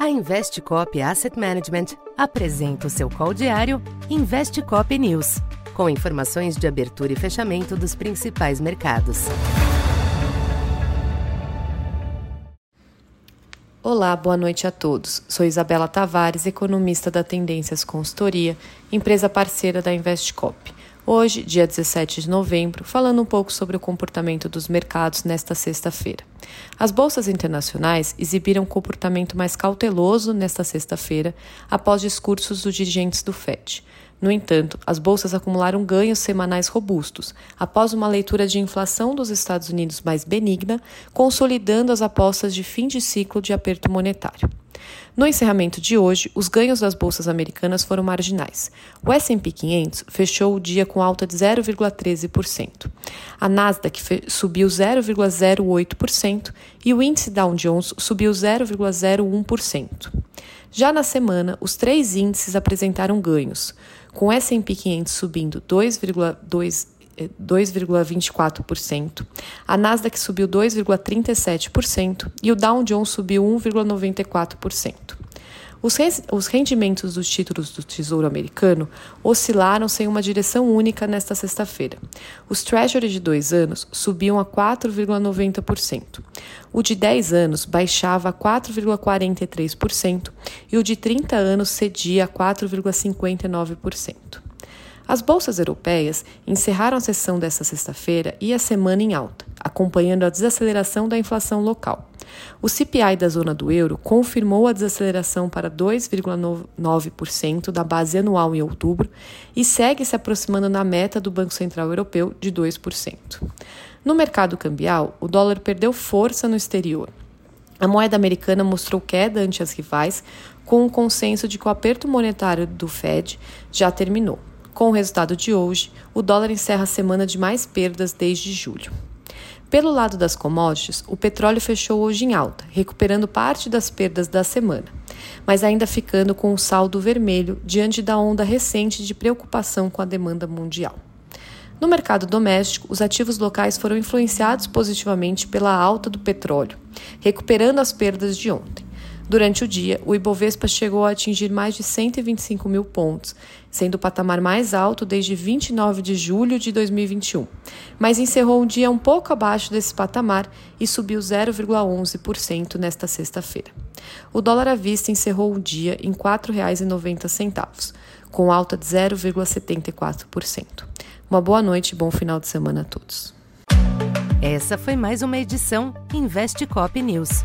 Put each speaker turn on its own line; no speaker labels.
A Investcop Asset Management apresenta o seu call diário Investcop News, com informações de abertura e fechamento dos principais mercados.
Olá, boa noite a todos. Sou Isabela Tavares, economista da Tendências Consultoria, empresa parceira da Investcop. Hoje, dia 17 de novembro, falando um pouco sobre o comportamento dos mercados nesta sexta-feira. As bolsas internacionais exibiram um comportamento mais cauteloso nesta sexta-feira, após discursos dos dirigentes do FED. No entanto, as bolsas acumularam ganhos semanais robustos, após uma leitura de inflação dos Estados Unidos mais benigna, consolidando as apostas de fim de ciclo de aperto monetário. No encerramento de hoje, os ganhos das bolsas americanas foram marginais. O S&P 500 fechou o dia com alta de 0,13%. A Nasdaq subiu 0,08% e o índice Dow Jones subiu 0,01%. Já na semana, os três índices apresentaram ganhos, com o S&P 500 subindo 2,2 2,24%, a Nasdaq subiu 2,37% e o Dow Jones subiu 1,94%. Os, os rendimentos dos títulos do Tesouro Americano oscilaram sem uma direção única nesta sexta-feira. Os Treasury de dois anos subiam a 4,90%. O de 10 anos baixava a 4,43% e o de 30 anos cedia a 4,59%. As bolsas europeias encerraram a sessão desta sexta-feira e a semana em alta, acompanhando a desaceleração da inflação local. O CPI da zona do euro confirmou a desaceleração para 2,9% da base anual em outubro e segue se aproximando na meta do Banco Central Europeu de 2%. No mercado cambial, o dólar perdeu força no exterior. A moeda americana mostrou queda ante as rivais, com o consenso de que o aperto monetário do Fed já terminou. Com o resultado de hoje, o dólar encerra a semana de mais perdas desde julho. Pelo lado das commodities, o petróleo fechou hoje em alta, recuperando parte das perdas da semana, mas ainda ficando com o saldo vermelho diante da onda recente de preocupação com a demanda mundial. No mercado doméstico, os ativos locais foram influenciados positivamente pela alta do petróleo, recuperando as perdas de ontem. Durante o dia, o Ibovespa chegou a atingir mais de 125 mil pontos, sendo o patamar mais alto desde 29 de julho de 2021, mas encerrou o dia um pouco abaixo desse patamar e subiu 0,11% nesta sexta-feira. O dólar à vista encerrou o dia em R$ 4,90, com alta de 0,74%. Uma boa noite e bom final de semana a todos.
Essa foi mais uma edição Investe Cop News.